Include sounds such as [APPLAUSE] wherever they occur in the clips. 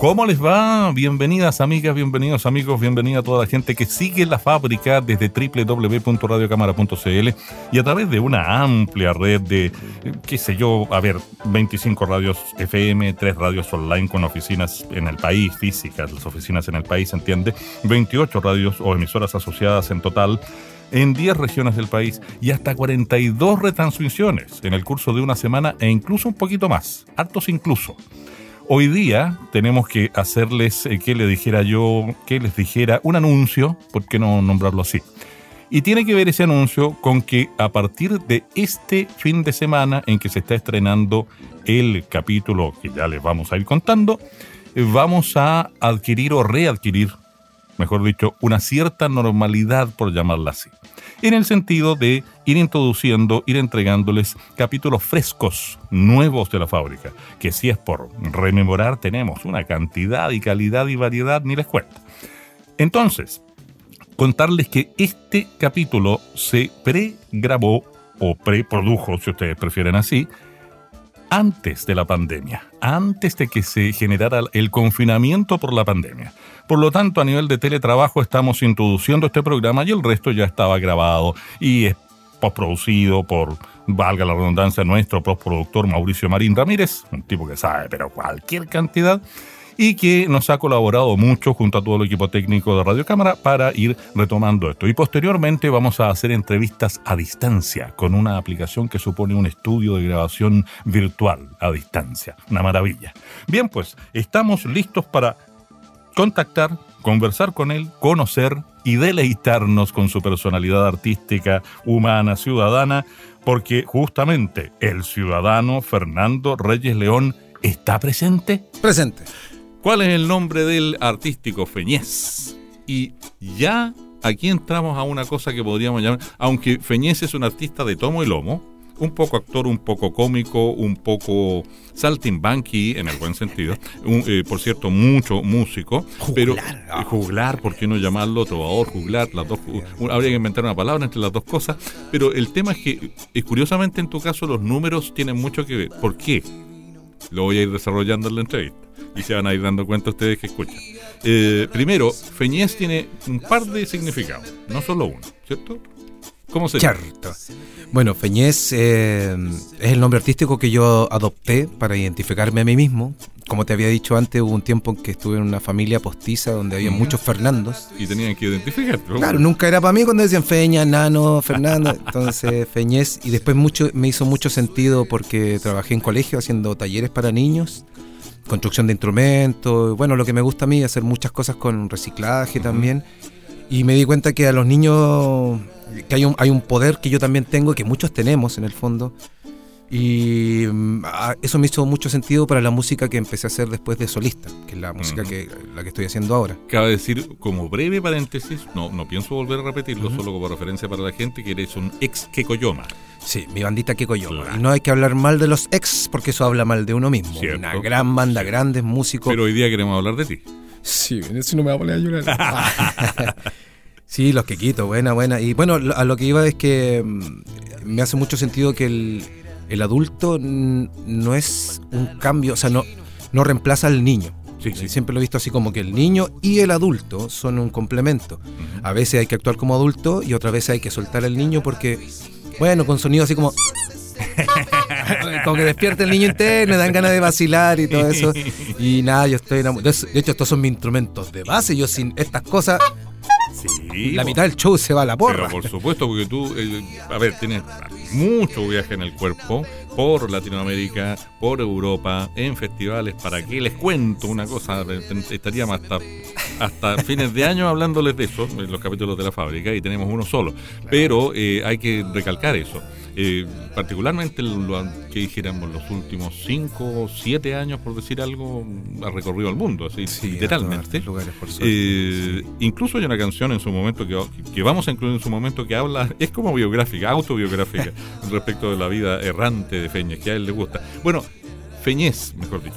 ¿Cómo les va? Bienvenidas amigas, bienvenidos amigos, bienvenida a toda la gente que sigue la fábrica desde www.radiocámara.cl y a través de una amplia red de, qué sé yo, a ver, 25 radios FM, 3 radios online con oficinas en el país, físicas, las oficinas en el país, ¿entiende? 28 radios o emisoras asociadas en total en 10 regiones del país y hasta 42 retransmisiones en el curso de una semana e incluso un poquito más, hartos incluso. Hoy día tenemos que hacerles, eh, que le dijera yo, que les dijera un anuncio, ¿por qué no nombrarlo así? Y tiene que ver ese anuncio con que a partir de este fin de semana en que se está estrenando el capítulo que ya les vamos a ir contando, eh, vamos a adquirir o readquirir, mejor dicho, una cierta normalidad, por llamarla así en el sentido de ir introduciendo, ir entregándoles capítulos frescos, nuevos de la fábrica, que si es por rememorar tenemos una cantidad y calidad y variedad, ni les cuento. Entonces, contarles que este capítulo se pregrabó o preprodujo, si ustedes prefieren así, antes de la pandemia, antes de que se generara el confinamiento por la pandemia. Por lo tanto, a nivel de teletrabajo estamos introduciendo este programa y el resto ya estaba grabado y es postproducido por, valga la redundancia, nuestro postproductor Mauricio Marín Ramírez, un tipo que sabe, pero cualquier cantidad y que nos ha colaborado mucho junto a todo el equipo técnico de Radio Cámara para ir retomando esto. Y posteriormente vamos a hacer entrevistas a distancia con una aplicación que supone un estudio de grabación virtual a distancia. Una maravilla. Bien, pues estamos listos para contactar, conversar con él, conocer y deleitarnos con su personalidad artística, humana, ciudadana, porque justamente el ciudadano Fernando Reyes León está presente. Presente. ¿Cuál es el nombre del artístico Feñez? Y ya aquí entramos a una cosa que podríamos llamar, aunque Feñez es un artista de tomo y lomo, un poco actor, un poco cómico, un poco saltimbanqui en el buen sentido. Eh, por cierto, mucho músico. Juglar. Pero eh, juglar, ¿por qué no llamarlo trovador, juglar? Las dos, habría que inventar una palabra entre las dos cosas. Pero el tema es que, eh, curiosamente en tu caso, los números tienen mucho que ver. ¿Por qué? Lo voy a ir desarrollando en la entrevista y se van a ir dando cuenta ustedes que escuchan. primero, Feñez tiene un par de significados, no solo uno, ¿cierto? ¿Cómo se llama? Bueno, Feñez eh, es el nombre artístico que yo adopté para identificarme a mí mismo. Como te había dicho antes, hubo un tiempo en que estuve en una familia postiza donde había muchos Fernandos. Y tenían que identificar. Claro, nunca era para mí cuando decían Feña, Nano, Fernando. [LAUGHS] Entonces, Feñez. Y después mucho, me hizo mucho sentido porque trabajé en colegio haciendo talleres para niños construcción de instrumentos, bueno, lo que me gusta a mí, hacer muchas cosas con reciclaje también. Y me di cuenta que a los niños que hay un, hay un poder que yo también tengo, que muchos tenemos en el fondo. Y mm, eso me hizo mucho sentido para la música que empecé a hacer después de solista, que es la música que, la que estoy haciendo ahora. Cabe decir, como breve paréntesis, no, no pienso volver a repetirlo, solo como referencia para la gente, que eres un ex Kekoyoma. Sí, mi bandita Kekoyoma. Y no hay que hablar mal de los ex, porque eso habla mal de uno mismo. Una gran banda, grandes músicos. Pero hoy día queremos hablar de ti. Sí, eso no me va a poner a llorar. [LAUGHS] [LAUGHS] Sí, los que quito, buena, buena. Y bueno, a lo que iba es que mm, me hace mucho sentido que el, adulto no es un cambio, o sea, no, no reemplaza al niño. Sí, sí. Siempre lo he visto así como que el niño y el adulto son un complemento. A veces hay que actuar como adulto y otras veces hay que soltar al niño porque, bueno, con sonido así como... [LAUGHS] como que despierta el niño interno, dan ganas de vacilar y todo eso. [LAUGHS] Y nada, yo estoy enamorado. De hecho, estos son mis instrumentos de base. Yo sin estas cosas la mitad del show se va a la porra. Pero por supuesto, porque tú, eh, a ver, tienes mucho viaje en el cuerpo por Latinoamérica, por Europa, en festivales. ¿Para qué les cuento una cosa? Estaríamos hasta, hasta [LAUGHS] fines de año hablándoles de eso, en los capítulos de la fábrica, y tenemos uno solo. Pero eh, hay que recalcar eso. Eh, particularmente lo que dijéramos los últimos 5 o 7 años, por decir algo, ha recorrido el mundo, así literalmente. Lugares, por eh, incluso hay una canción en su momento que, que vamos a incluir en su momento que habla, [LAUGHS] es como biográfica, autobiográfica, [LAUGHS] respecto de la vida errante de Feñez, que a él le gusta. Bueno, Feñez, mejor dicho,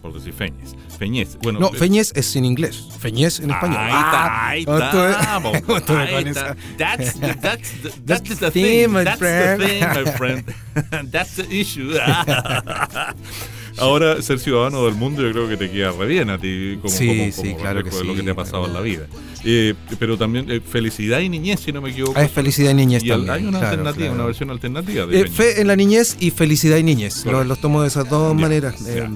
por decir Feñez. Feñez. Bueno, no, Feñez es en inglés. Feñez en español. Ahí está, ahí está. [LAUGHS] Ahí está. That's, the, [LAUGHS] that's, the, that's the thing, my that's friend. the thing, my friend. [LAUGHS] that's the issue. Ahora, ser ciudadano del mundo yo creo que te queda re bien a ti como, sí, como, sí, como claro que de sí, lo que te ha pasado en la vida. Eh, pero también eh, felicidad y niñez, si no me equivoco. Ah, es felicidad y niñez y también. hay una claro, alternativa, claro. una versión alternativa de Eh, fe en la niñez y felicidad y niñez. Los, tomo de esas dos Ya, maneras. ya.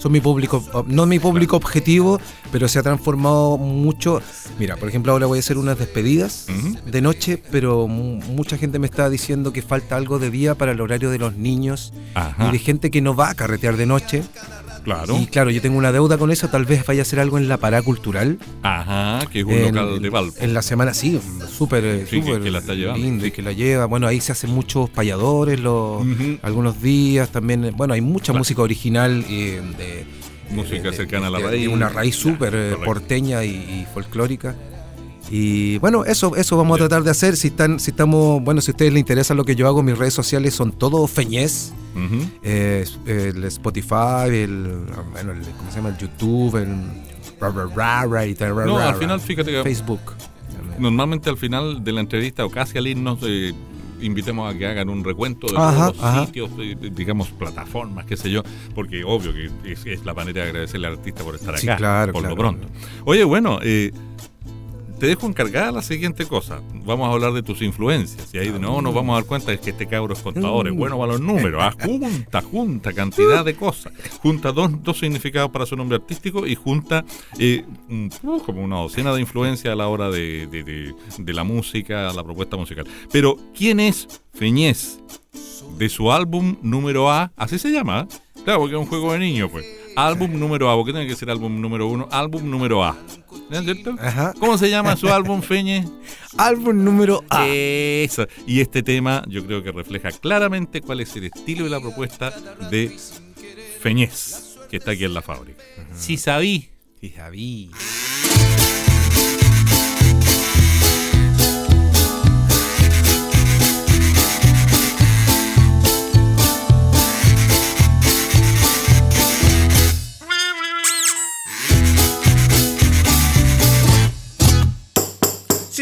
Son mi público, no mi público objetivo, pero se ha transformado mucho. Mira, por ejemplo, ahora voy a hacer unas despedidas de noche, pero mu- mucha gente me está diciendo que falta algo de día para el horario de los niños Ajá, y de gente que no va a carretear de noche. Claro. Y claro, yo tengo una deuda con eso, tal vez vaya a hacer algo en la pará cultural. Ajá, que es un En- local de Valpo. En la semana, sí, súper Sí, súper que la está llevando, lindo sí. y que la lleva. Bueno, ahí se hacen muchos payadores los, algunos días también. Bueno, hay mucha Claro. música original eh, de. Música de- de- cercana a la raíz. una raíz súper eh, porteña y, y folclórica. Y bueno, eso, eso vamos a tratar de hacer. Si están, si estamos, bueno, si a ustedes les interesa lo que yo hago, mis redes sociales son todo feñez. Eh, el Spotify, el, bueno, el- ¿cómo se llama? El YouTube, el ra, ra, ra, ra, y tal, ra, No, al final, fíjate que Facebook. normalmente al final de la entrevista o casi al irnos eh, invitemos a que hagan un recuento de Ajá, todos los ajá. sitios, eh, digamos, plataformas, qué sé yo, porque obvio que es, es la manera de agradecerle al artista por estar Sí, acá, claro, por lo pronto. Oye, bueno, eh, te dejo encargada la siguiente cosa. Vamos a hablar de tus influencias. Y ahí no nos vamos a dar cuenta de que este cabro es contador, es bueno para los números. Ah, junta, junta, cantidad de cosas. Junta dos, dos significados para su nombre artístico y junta eh, uh, como una docena de influencias a la hora de, de- de- de la música, la propuesta musical. Pero, ¿quién es Feñez? De su álbum número A, así se llama, ¿eh? Claro, porque es un juego de niños, pues. Álbum número A, porque tiene que ser álbum número uno, álbum número A. ¿No es cierto? Ajá. ¿Cómo se llama su álbum, Feñe? [LAUGHS] Álbum número A. Eso. Y este tema yo creo que refleja claramente cuál es el estilo y la propuesta de Feñez, que está aquí en la fábrica. Si sabí. Sí, Javi. Si sabí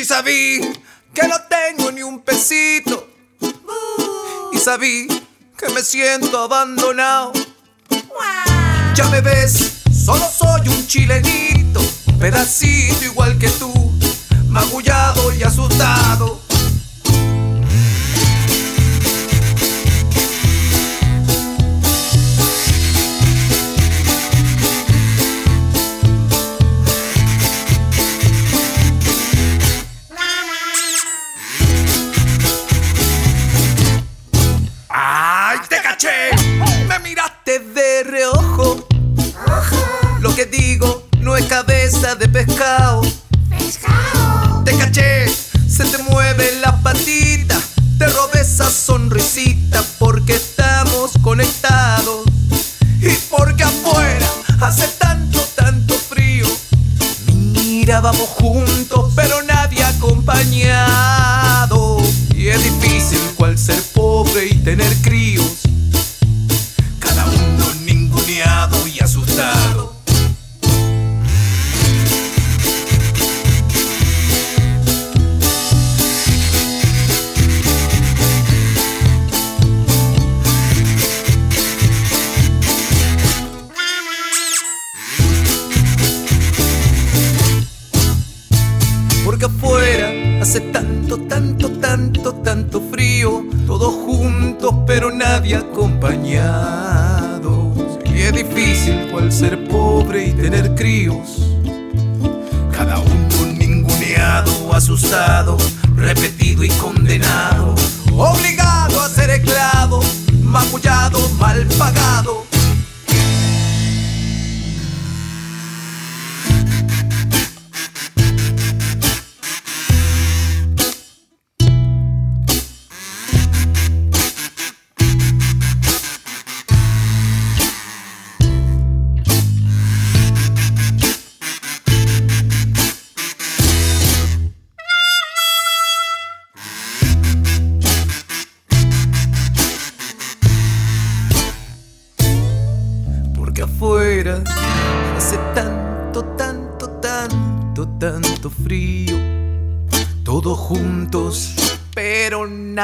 que no tengo ni un pesito. Y sabí que me siento abandonado. Ya me ves, solo soy un chilenito, pedacito igual que tú, magullado y asustado. Y es difícil cual ser pobre y tener críos. Cada uno ninguneado, asustado, repetido y condenado. Obligado a ser esclavo, magullado, mal pagado.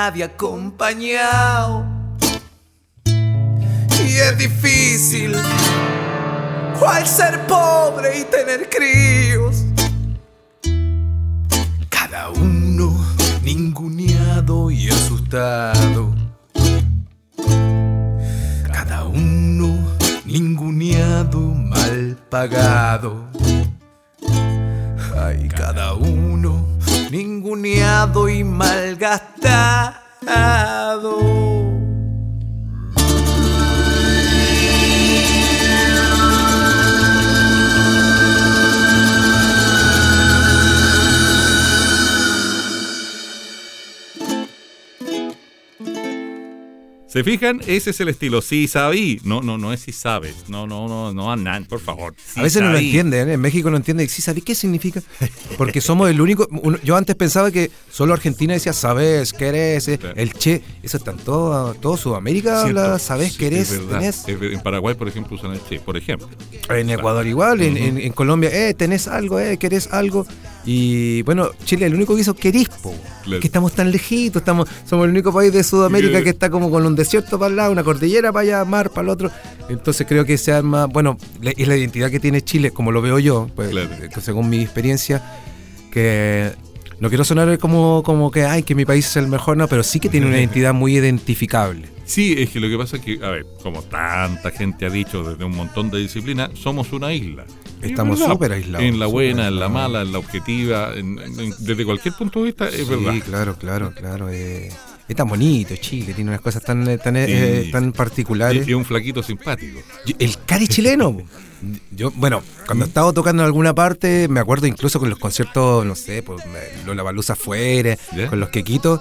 Nadie acompañado. Y es difícil, cual ser pobre y tener críos. Cada uno ninguneado y asustado. Cada uno ninguneado, mal pagado. Ay, cada uno ninguneado y malgastado. ¿Se fijan? Ese es el estilo. Sí, sabí. No, no, no es si sabes. No, no, no, no, Anán, por favor. Sí a veces no lo entienden, ¿eh? en México no entienden. Sí, ¿sabí qué significa? Porque somos el único. uno- yo antes pensaba que solo Argentina decía sabes, querés, eh, el che. Eso está en todo, todo Sudamérica, Cierto. habla sabes, Sí, querés, es tenés. En Paraguay, por ejemplo, usan el che, por ejemplo. En Ecuador igual, en, en- en Colombia, eh, tenés algo, eh, querés algo. Y bueno, Chile el único que hizo querís, po. Claro. Que estamos tan lejitos, estamos, somos el único país de Sudamérica Que- está como con un desierto para el lado, una cordillera para allá, mar para el otro. Entonces creo que sea más, bueno, es la identidad que tiene Chile, como lo veo yo, pues, Claro. eh, según mi experiencia, que no quiero sonar como, como que, ay, que mi país es el mejor, no, pero sí que tiene una [LAUGHS] identidad muy identificable. Sí, es que lo que pasa es que, a ver, como tanta gente ha dicho desde un montón de disciplinas, somos una isla. Y es Estamos verdad. súper aislados, En la buena, en la mala, en la objetiva, en- en- desde cualquier punto de vista, es sí, verdad. claro, claro, claro. eh, es tan bonito Chile, tiene unas cosas tan, eh, tan, eh, Sí. tan Es, particulares. es un flaquito simpático. El cari chileno. [LAUGHS] Yo, bueno, cuando estaba tocando en alguna parte, me acuerdo incluso con los conciertos, no sé, pues la baluza afuera, con los quequitos,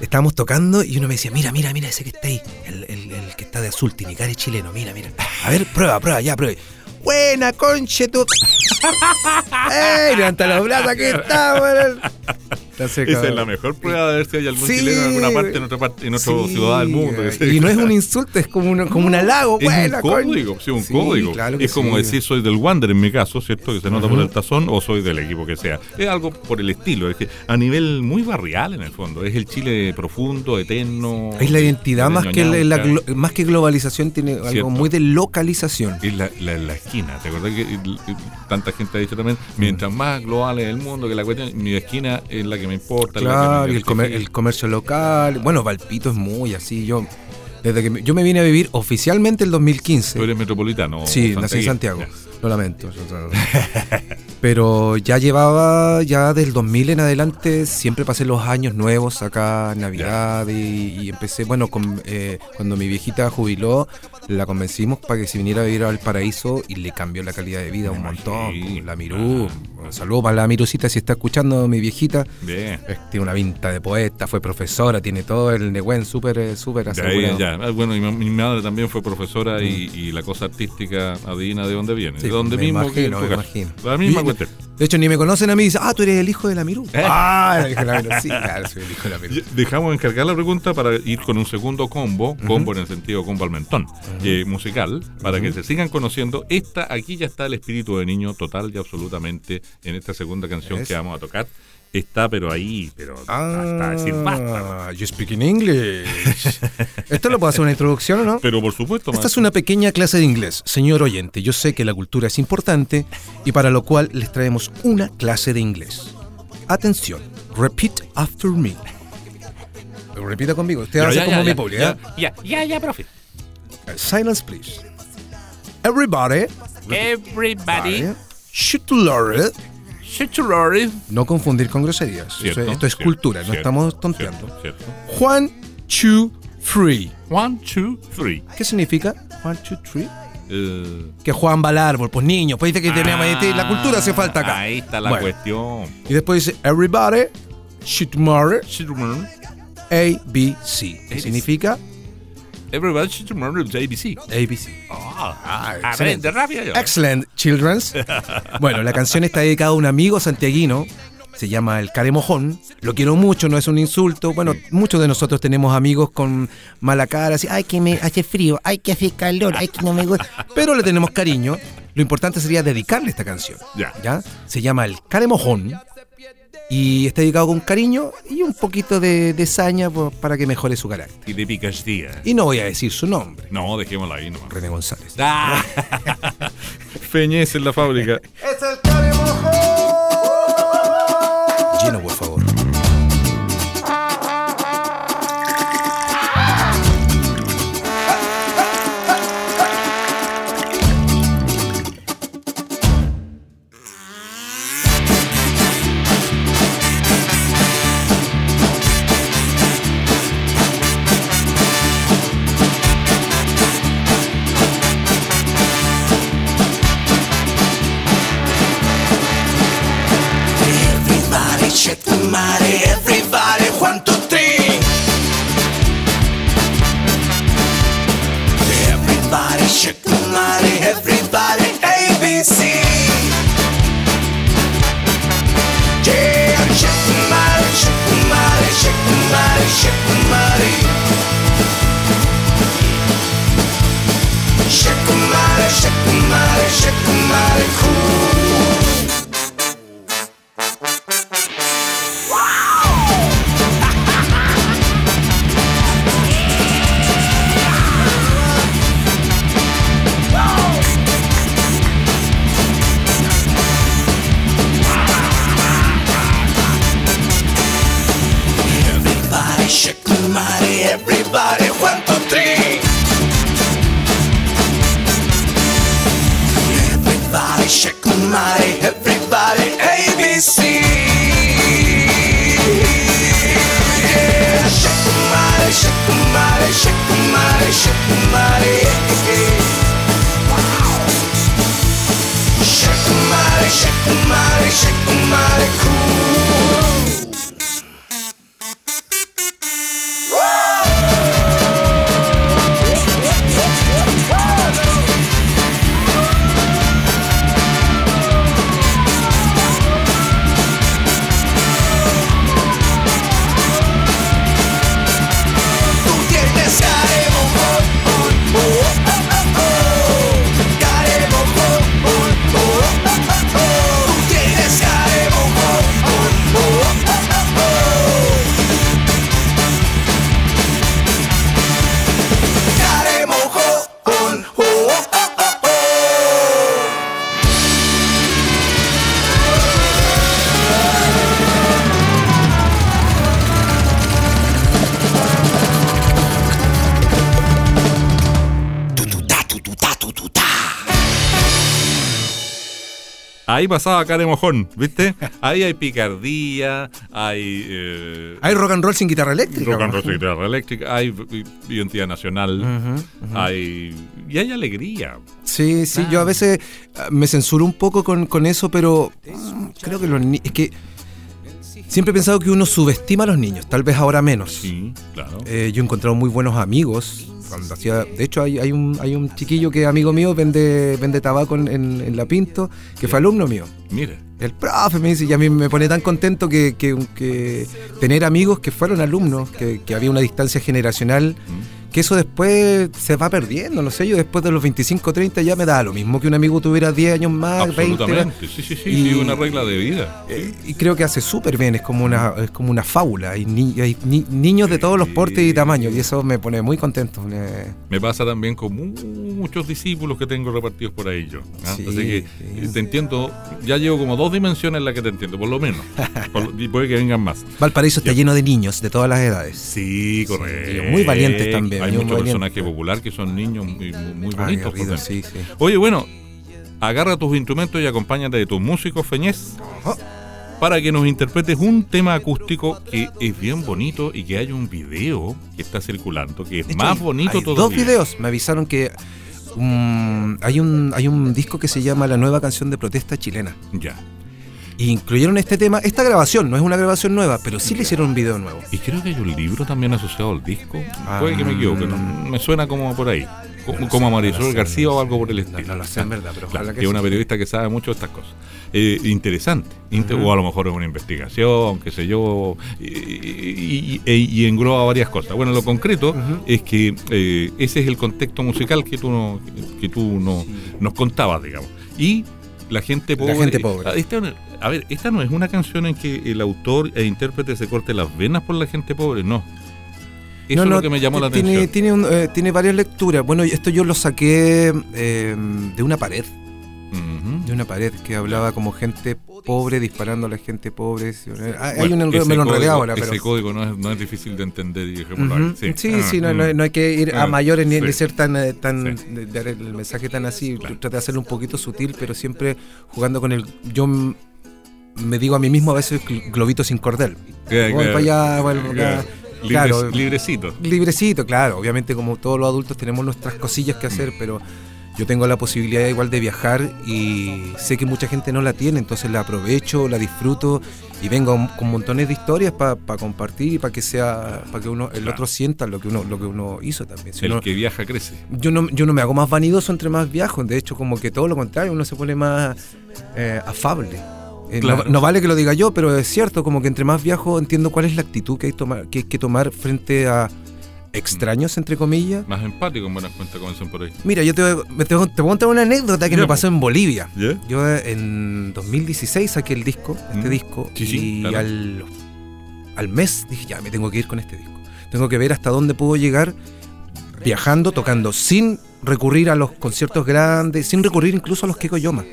estábamos tocando y uno me decía, mira, mira, mira ese que está ahí, el, el- el que está de azul, tiene cari chileno, mira, mira. A ver, prueba, prueba, ya, prueba. Buena, conche tu. [LAUGHS] ¡Ey! Levanta los brazos, aquí estamos. Esa es la mejor prueba de ver si hay algún Sí. chileno en alguna parte, en otra parte, en otra Sí, ciudad del mundo. que sea. Y no es un insulto, es como un, como un halago. Es buena, un código, sí, un código. claro que es como decir soy del Wander en mi caso, ¿cierto? Que se nota por el tazón o soy del equipo que sea. Es algo por el estilo, es que a nivel muy barrial en el fondo. Es el Chile profundo, eterno. Es la identidad de más que, la, la más que globalización, tiene algo Cierto. muy de localización. Es la, la, la esquina, ¿te acordás que el- el- tanta gente ha dicho también? Mientras más global es el mundo, que la cuestión, mi esquina es la que me importa. que Claro, me y el, comer- identifica. el comercio local. Bueno, Valpito es muy así. Yo desde que me- yo me vine a vivir oficialmente el 2015. Tú eres metropolitano. Sí, nací en. Santiago. Lo lamento. [LAUGHS] Pero ya llevaba, ya del 2000 en adelante, siempre pasé los años nuevos acá, Navidad, y, y empecé, bueno, con, eh, cuando mi viejita jubiló, la convencimos para que se viniera a vivir al paraíso y le cambió la calidad de vida un montón. La Mirú, un saludo para la Mirucita si está escuchando mi viejita. Bien. Tiene una vinta de poeta, fue profesora, tiene todo el negüen súper, eh, súper asegurado. ahí, ya. Ah, Bueno, y mi, madre también fue profesora y, y la cosa artística adivina de dónde viene. Mm. Sí, de dónde me mismo que imagino, tu me imagino. La misma cuestión. De hecho, ni me conocen a mí y dicen, ah, tú eres el hijo de la Mirú. ¿Eh? Ah, el hijo de la Mirú. Sí, claro, soy el hijo de la Mirú. Ya, Dejamos encargar la pregunta para ir con un segundo combo, combo en el sentido combo al mentón, eh, musical, para que se sigan conociendo. Esta, aquí ya está el espíritu de niño total y absolutamente en esta segunda canción que vamos a tocar. Está, pero ahí, pero hasta decir basta. Ah, you speak in English. ¿Esto lo puedo hacer una introducción o no? Pero por supuesto, Esta es una pequeña clase de inglés. Señor oyente, yo sé que la cultura es importante y para lo cual les traemos una clase de inglés. Atención, repeat after me. Repita conmigo, usted hace ya, como ya, mi ya, ¿eh? ya, ya, ya, profe. Silence, please. Everybody, Everybody should learn. No confundir con groserías. Cierto, Esto, esto es cierto, cultura, no estamos tonteando. One, two, three. One, two, three. ¿Qué significa? One, two, three. Que Juan va al árbol, pues niños, pues dice que tenemos ah, la cultura hace falta acá. Ahí está la Bueno, cuestión. Y después dice everybody should marry. A, B, C. ¿Qué significa? Everybody should learn the ABC. A, B, C. Ah, excelente. aprende rápido. Excellent, children's. [LAUGHS] Bueno, la canción está dedicada a un amigo santiaguino se llama El Caremojón. Lo quiero mucho, no es un insulto. Bueno, muchos de nosotros tenemos amigos con mala cara, así, ay, que me hace frío, ay, que hace calor, ay, que no me gusta. Pero le tenemos cariño. Lo importante sería dedicarle esta canción. Ya. ¿ya? Se llama El Caremojón. Y está dedicado con cariño y un poquito de, de saña pues, para que mejore su carácter. Y de picardía. Y no voy a decir su nombre, No, dejémosla ahí nomás. René González. Ah. [LAUGHS] Feñez en la fábrica. Lleno, Ahí pasaba cara de mojón, ¿viste? Ahí hay picardía, hay. eh, Hay rock and roll sin guitarra eléctrica. rock and roll sin guitarra eléctrica, hay identidad nacional, hay. Y hay alegría. Sí, sí, yo a veces ah, me censuro un poco con, con eso, pero mm, creo que los ni- es que siempre he pensado que uno subestima a los niños, tal vez ahora menos. Sí, claro. Eh, yo he encontrado muy buenos amigos. Cuando hacía, de hecho, hay, hay un, hay un chiquillo que es amigo mío, vende, vende tabaco en, en- en La Pinto, que fue alumno mío. Mire, El profe me dice, y a mí me pone tan contento que, que- que tener amigos que fueron alumnos, que, que había una distancia generacional, que eso después se va perdiendo, no sé, yo después de los 25, 30 ya me da lo mismo que un amigo tuviera 10 años más, 20. absolutamente. Sí, sí, sí, Y- sí, una regla de vida. eh, y creo que hace súper bien, es como una, es como una fábula, hay, ni- hay ni- niños de todos los portes y tamaños, y eso me pone muy contento. me- pasa también con muchos discípulos que tengo repartidos por ahí yo. ¿ah? Sí, Así que sí. eh, te entiendo, ya llevo como dos dimensiones en las que te entiendo, por lo menos. Por- y puede que vengan más. [LAUGHS] Valparaíso está lleno de niños de todas las edades. Sí, correcto. muy valientes también, Hay muchos personajes populares que son niños muy, Ay, bonitos. dentro. sí, sí. Oye, bueno, agarra tus instrumentos y acompáñate de tus músicos, Feñez, para que nos interpretes un tema acústico que es bien bonito y que hay un video que está circulando, que es hecho, más bonito hay todavía. Dos videos. Me avisaron que mm, hay, un, hay un disco que se llama La nueva canción de protesta chilena. Ya. Y incluyeron este tema, esta grabación, no es una grabación nueva, pero sí le hicieron un video nuevo. Y creo que hay un libro también asociado al disco. Ah. Puede que me equivoque, ¿no? me suena como por ahí. como, como a Marisol García o algo por el estilo. No, lo sé en verdad, pero Claro, que es una sí. periodista que sabe mucho de estas cosas. Eh, interesante. Inte- O a lo mejor es una investigación, qué sé yo, y, y- y- y engloba varias cosas. Bueno, lo concreto es que eh, ese es el contexto musical que tú, no, que tú no, nos contabas, digamos. Y la gente pobre. gente pobre. Ah, esta a ver, esta no es una canción en que el autor e intérprete se corte las venas por la gente pobre, no. Eso No, es lo que me llamó la tiene, atención. Tiene, un- eh, tiene varias lecturas. Bueno, esto yo lo saqué eh, de una pared. De una pared que hablaba como gente pobre disparando a la gente pobre. sí, Hay, un enredo, me lo enredé ahora, pero. Ese código no es, no es difícil de entender y. Sí, Ah, sí, no, no, mm. no hay que ir a Ah, mayores ni, sí. ser tan, eh, tan Sí. de- el mensaje tan así. Traté de hacerlo un poquito sutil, pero siempre jugando con el. Yo me digo a mí mismo a veces gl- globito sin cordel. Claro, claro. para allá. Claro. Claro. librecito. Librecito, claro. Obviamente, como todos los adultos, tenemos nuestras cosillas que Mm. hacer, pero yo tengo la posibilidad igual de viajar y sé que mucha gente no la tiene, entonces la aprovecho, la disfruto y vengo con montones de historias para compartir y para que sea, para que uno, el Claro. otro sienta lo que uno, lo que uno hizo también. Si El uno- que viaja crece. yo no, yo no me hago más vanidoso entre más viajo, de hecho, como que todo lo contrario, uno se pone más eh, afable. Eh, no, vale que lo diga yo, pero es cierto, como que entre más viajo entiendo cuál es la actitud que hay, tomar, que, hay que tomar frente a extraños, entre comillas. Más empático en buenas cuentas comienzan por ahí. Mira, yo te, te, te voy a contar una anécdota que me pues. pasó en Bolivia. Yo eh, en 2016 saqué el disco, este Mm. disco, Sí, sí, y claro. al, al mes dije, ya, me tengo que ir con este disco. Tengo que ver hasta dónde puedo llegar viajando, tocando, sin recurrir a los conciertos grandes, sin recurrir incluso a los Kekoyoma.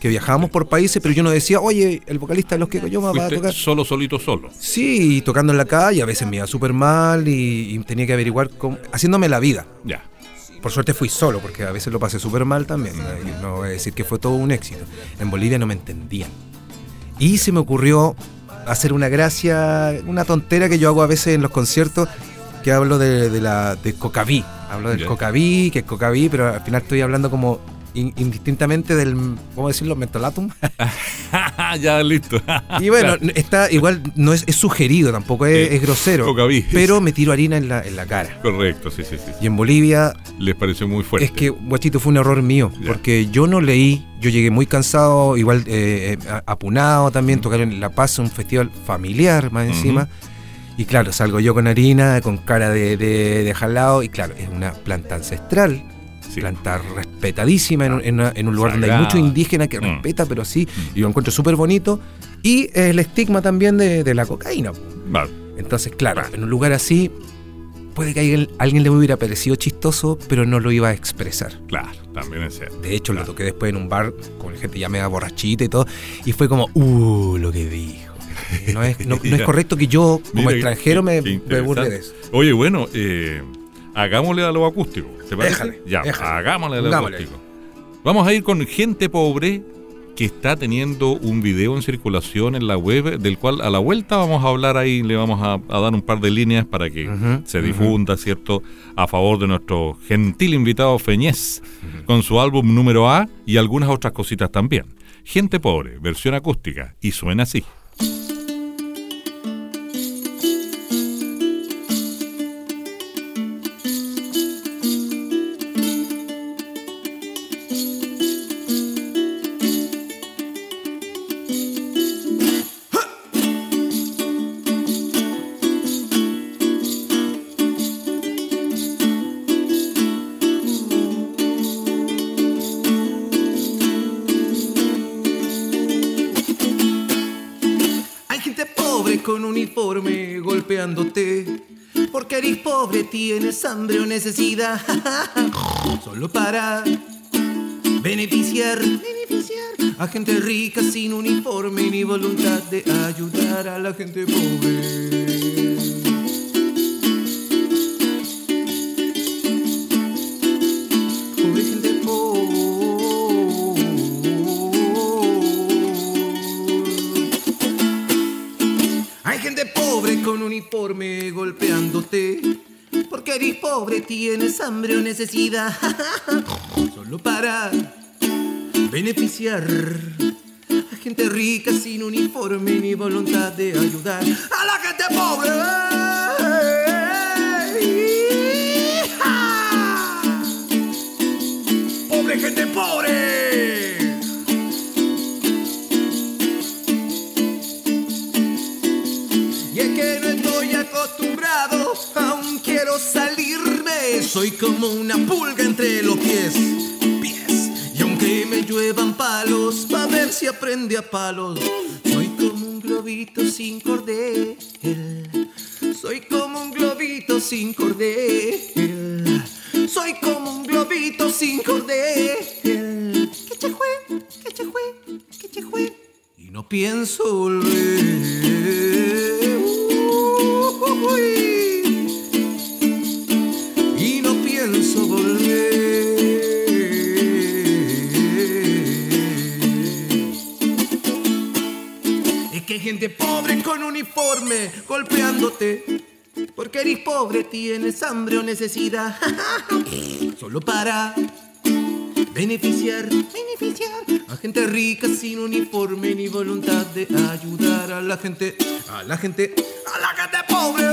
Que viajábamos por países, pero yo no decía, oye, el vocalista de los Kekoyoma va a tocar. solo, solito, solo. Sí, y tocando en la calle, a veces me iba súper mal y, y tenía que averiguar, cómo, haciéndome la vida. Ya. Por suerte fui solo, porque a veces lo pasé súper mal también. No, no voy a decir que fue todo un éxito. En Bolivia no me entendían. Y se me ocurrió hacer una gracia, una tontera que yo hago a veces en los conciertos, que hablo de, de la de cocaví. Hablo del Ya. cocaví, que es cocaví, pero al final estoy hablando como indistintamente del, ¿cómo decirlo? Mentolatum. [LAUGHS] ya, listo. Y bueno, está igual, no es, es sugerido, tampoco es, es grosero. Cocaví. Pero me tiro harina en la, en la cara. Correcto, sí, sí, sí. Y en Bolivia Les pareció muy fuerte. Es que, guachito, fue un error mío, Ya. porque yo no leí, yo llegué muy cansado, igual eh, eh, apunado también, tocaron en La Paz, un festival familiar más encima. Y claro, salgo yo con harina, con cara de, de, de jalao, y claro, es una planta ancestral, Sí. planta respetadísima en, un- en una- en un lugar donde hay mucho indígena que Mm. respeta, pero sí, y lo encuentro súper bonito. Y el estigma también de, de la cocaína. Vale. Entonces, claro, en un lugar así, puede que alguien, alguien le hubiera parecido chistoso, pero no lo iba a expresar. Claro, también es cierto. De hecho, lo toqué después en un bar con gente ya media borrachita y todo, y fue como, uh, lo que dijo. No es, no, no es [LAUGHS] correcto que yo, como Mira, extranjero, me, me burle de eso. Oye, bueno, eh, hagámosle a lo acústico. ¿Te parece? Déjale, ya, hagámosle a lo acústico. Vamos a ir con gente pobre que está teniendo un video en circulación en la web, del cual a la vuelta vamos a hablar ahí, le vamos a, a dar un par de líneas para que se difunda, ¿cierto? A favor de nuestro gentil invitado Feñez, con su álbum número A y algunas otras cositas también. Gente pobre, versión acústica, y suena así. Necesidad. [LAUGHS] Solo para beneficiar, beneficiar a gente rica sin uniforme ni voluntad de ayudar a la gente pobre. Pobre Porque eres pobre, tienes hambre o necesidad. [LAUGHS] Solo para beneficiar a gente rica sin uniforme ni voluntad de ayudar a la gente pobre. pobre, gente pobre. Soy como una pulga entre los pies, pies. Y aunque me lluevan palos, pa' ver si aprende a palos. Soy como un globito sin cordel. Soy como un globito sin cordel. Soy como un globito sin cordel. Que jue, que jue, que jue. Y no pienso volver. Gente pobre con uniforme golpeándote. Porque eres pobre, tienes hambre o necesidad. [LAUGHS] Solo para beneficiar, beneficiar a gente rica sin uniforme ni voluntad de ayudar a la gente, a la gente, a la gente pobre.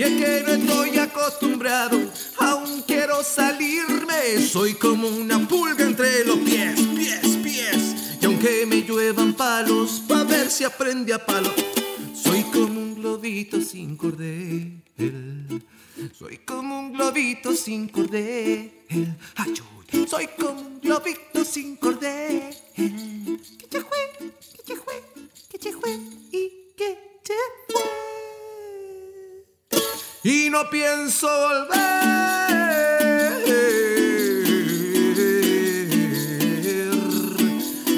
Y es que no estoy acostumbrado, aún quiero salirme. Soy como una pulga entre los pies, pies, pies. Y aunque me lluevan palos, pa' ver si aprende a palo. Soy como un globito sin cordel. Soy como un globito sin cordel. Soy como un globito sin cordel. Que che jue, que jue, que jue y que fue y no pienso volver.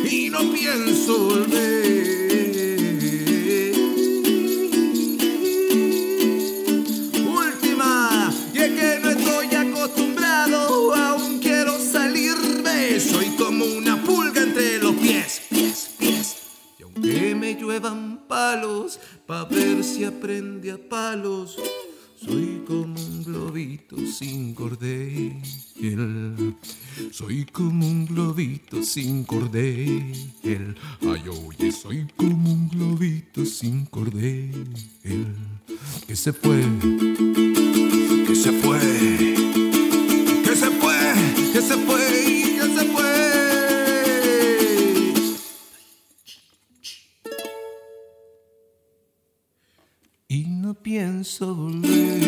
Y no pienso volver. Última, y es que no estoy acostumbrado, aún quiero salirme. Soy como una pulga entre los pies, pies, pies. Y aunque me lluevan palos, pa' ver si aprende a palos. Soy como un globito sin cordel. Soy como un globito sin cordel. Ay, oye, soy como un globito sin cordel. Que se fue, que se fue, no pienso volver.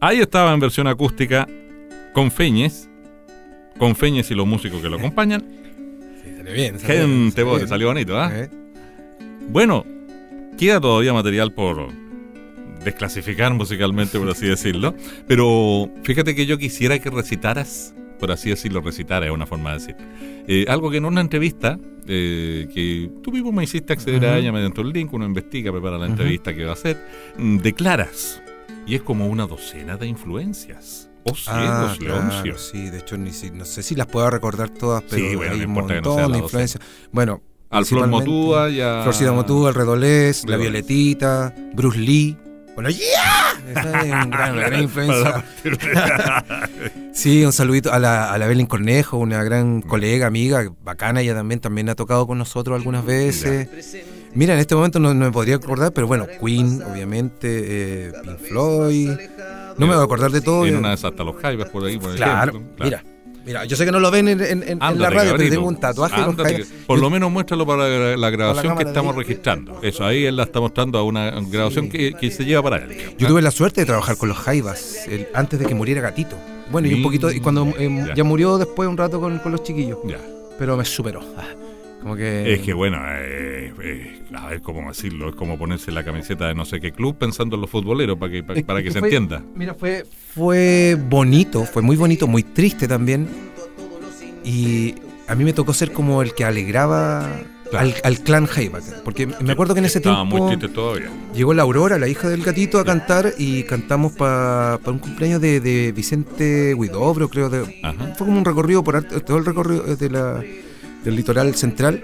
Ahí estaba en versión acústica con Feñes, con Feñes y los músicos que lo acompañan. Sí, salió bien. salió bien, Gente, salió bien. salió bonito, ¿ah? Eh, Bueno, queda todavía material por desclasificar musicalmente, por así decirlo. Pero fíjate que yo quisiera que recitaras, por así decirlo, recitara es una forma de decir. eh, algo que en una entrevista eh, que tú mismo me hiciste acceder a ella mediante un link, uno investiga, prepara la entrevista que va a hacer, mm, declaras. Y es como una docena de influencias. O Ah, Leoncio. claro, sí, de hecho ni si- no sé si las puedo recordar todas, pero Sí, bueno, hay no un no montón sea de la influencias. Bueno, Al Flor Motúa y a... Florcita Motúa, el Redolés, la Redolés. Violetita, Bruce Lee. Bueno, ¡yeah! Esa es un gran- una gran [LAUGHS] influencia. [LAUGHS] Sí, un saludito a la, a la Belén Cornejo, una gran colega, amiga, bacana, ella también, también ha tocado con nosotros algunas veces. Mira, en este momento no, no me podría acordar, pero bueno, Queen, obviamente, eh, Pink Floyd. No me voy a acordar de todo. En una de hasta los Jaivas por ahí, por Claro, ejemplo. mira. Mira, yo sé que no lo ven en, en- en- en la radio, pero tengo un tatuaje Ándate, que- Por lo menos muéstralo para la, la grabación que estamos registrando. Eso, ahí él la está mostrando a una grabación Sí. que, que se lleva para él. Yo tuve la suerte de trabajar con los Jaivas el- antes de que muriera Gatito. Bueno, y un Mm, poquito, y cuando eh, ya. ya. murió después un rato con, con los chiquillos. Ya. Pero me superó. Ah, Como que. Es que bueno, eh, eh, a ver cómo decirlo, es como ponerse la camiseta de no sé qué club pensando en los futboleros para que, para, que se fue- entienda. Mira, fue, fue bonito, fue muy bonito, muy triste también. Y a mí me tocó ser como el que alegraba Claro. al, al clan Jaiba. Porque me acuerdo que en ese Estaba tiempo muy triste todavía. llegó la Aurora, la hija del gatito, a cantar y cantamos para un cumpleaños de, de Vicente Huidobro, creo. De, Ajá. fue como un recorrido por arte- todo el recorrido de la, del litoral central.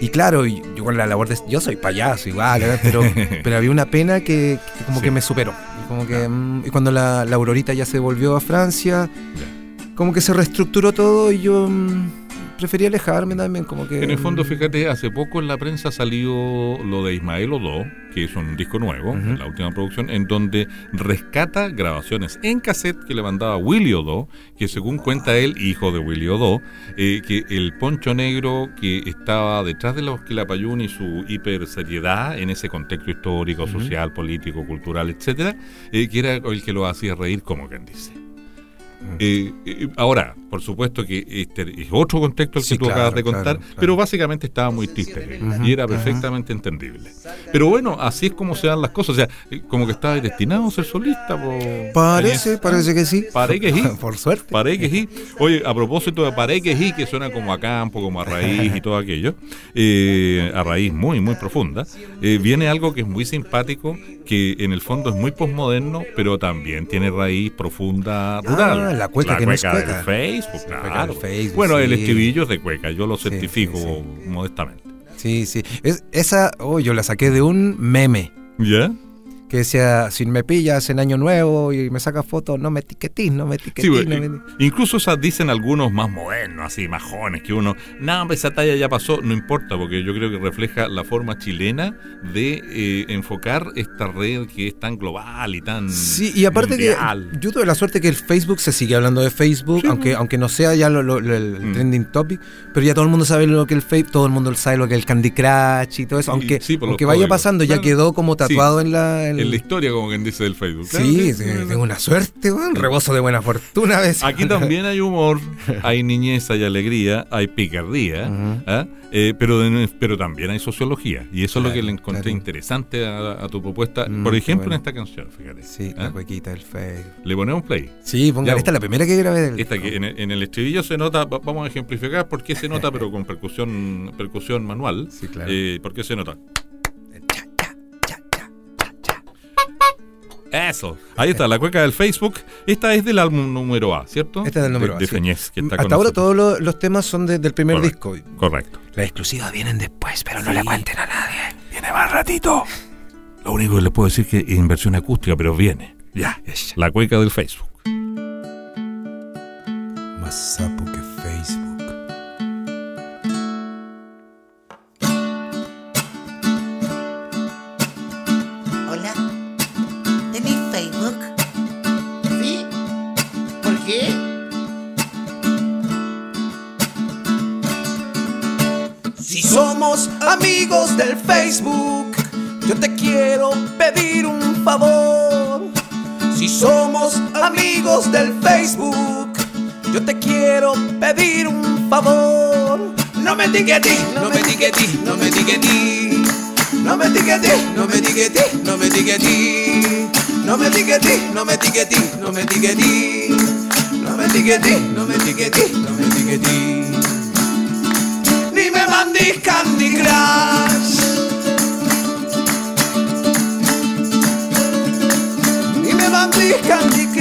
Y claro, yo con la labor de. Yo soy payaso igual, pero, [LAUGHS] pero había una pena que, que como Sí. que me superó. Y, como que, mm, y cuando la, la Aurorita ya se volvió a Francia, como que se reestructuró todo y yo mm, preferí alejarme también. Como que, En el fondo, mm, fíjate, hace poco en la prensa salió lo de Ismael Odo, que es un disco nuevo, la última producción, en donde rescata grabaciones en cassette que le mandaba Willy Odo, que según cuenta él, hijo de Willy Odo, eh, que el poncho negro que estaba detrás de los Quilapayún y su hiper seriedad en ese contexto histórico, social, político, cultural, etcétera, eh, que era el que lo hacía reír, como quien dice. Eh, eh, ahora, por supuesto que este es otro contexto el Sí, que tú claro, acabas de contar, claro, claro. pero básicamente estaba muy triste y era perfectamente entendible. Pero bueno, así es como se dan las cosas, o sea, eh, como que estaba destinado a ser solista. po, Parece, parece que sí. Parece que sí. [LAUGHS] Por suerte. Paré que sí. Oye, a propósito de Paré que sí, que suena como a campo, como a raíz y todo aquello, eh, a raíz muy, muy profunda, eh, viene algo que es muy simpático, que en el fondo es muy posmoderno, pero también tiene raíz profunda rural. Ah, la cueca que no es del cueca. Facebook, cueca claro. del Facebook, bueno, el estribillo es de cueca, yo lo certifico modestamente. Sí, sí. Es, esa, oh, yo la saqué de un meme ¿Ya? Que decía, si me pillas en año nuevo y me sacas fotos, no me etiquetís, no me etiquetís. no me... incluso esas dicen algunos más modernos, así, más jóvenes, que uno, no, hombre, esa talla ya pasó, no importa, porque yo creo que refleja la forma chilena de eh, enfocar esta red que es tan global y tan Sí, y aparte mundial. que yo tuve la suerte que el Facebook se sigue hablando de Facebook, Sí, aunque, aunque no sea ya lo- lo- lo- el Mm. trending topic, pero ya todo el mundo sabe lo que el Facebook, todo el mundo sabe lo que el Candy Crush y todo eso, aunque, sí, aunque vaya códigos. pasando, ya quedó como tatuado en la... en- en la historia, como quien dice del Facebook. Claro, Sí, sí, tengo una suerte, un rebozo de buena fortuna a veces. Aquí también hay humor, hay niñez, hay alegría, hay picardía. ¿ah? Eh, pero, de- pero también hay sociología. Y eso es lo que le encontré claro. interesante a, a tu propuesta. Mm, Por ejemplo, bueno. en esta canción, fíjate. Sí, ¿ah? la cuequita del Facebook. Le ponemos play. Sí, pongan, Ya, esta es la primera que grabé del... Esta que en el, en el estribillo se nota, va- vamos a ejemplificar por qué se nota, pero con percusión, percusión manual. [LAUGHS] Sí, claro. Eh, ¿Por qué se nota? Eso. Ahí está, la cueca del Facebook. Esta es del álbum número A, ¿cierto? Esta es del número de, A, De sí. Feñez, que está Hasta con ahora nosotros. todos los, los temas son de- del primer Correcto. disco. Correcto. Las exclusivas vienen después, pero no le cuenten a nadie. Viene más ratito. Lo único que les puedo decir es que es en versión acústica, pero viene. Ya. La cueca del Facebook. Más sapo que amigos del Facebook, yo te quiero pedir un favor. Si somos amigos del Facebook, yo te quiero pedir un favor. No me etiquetes, no me etiquetes, no me etiquetes. No me etiquetes, no me etiquetes, no me etiquetes. No me etiquetes, no me etiquetes, no me etiquetes. No me etiquetes, no me etiquetes, no me etiquetes mandes Candy Crush. Ni me mandes Candy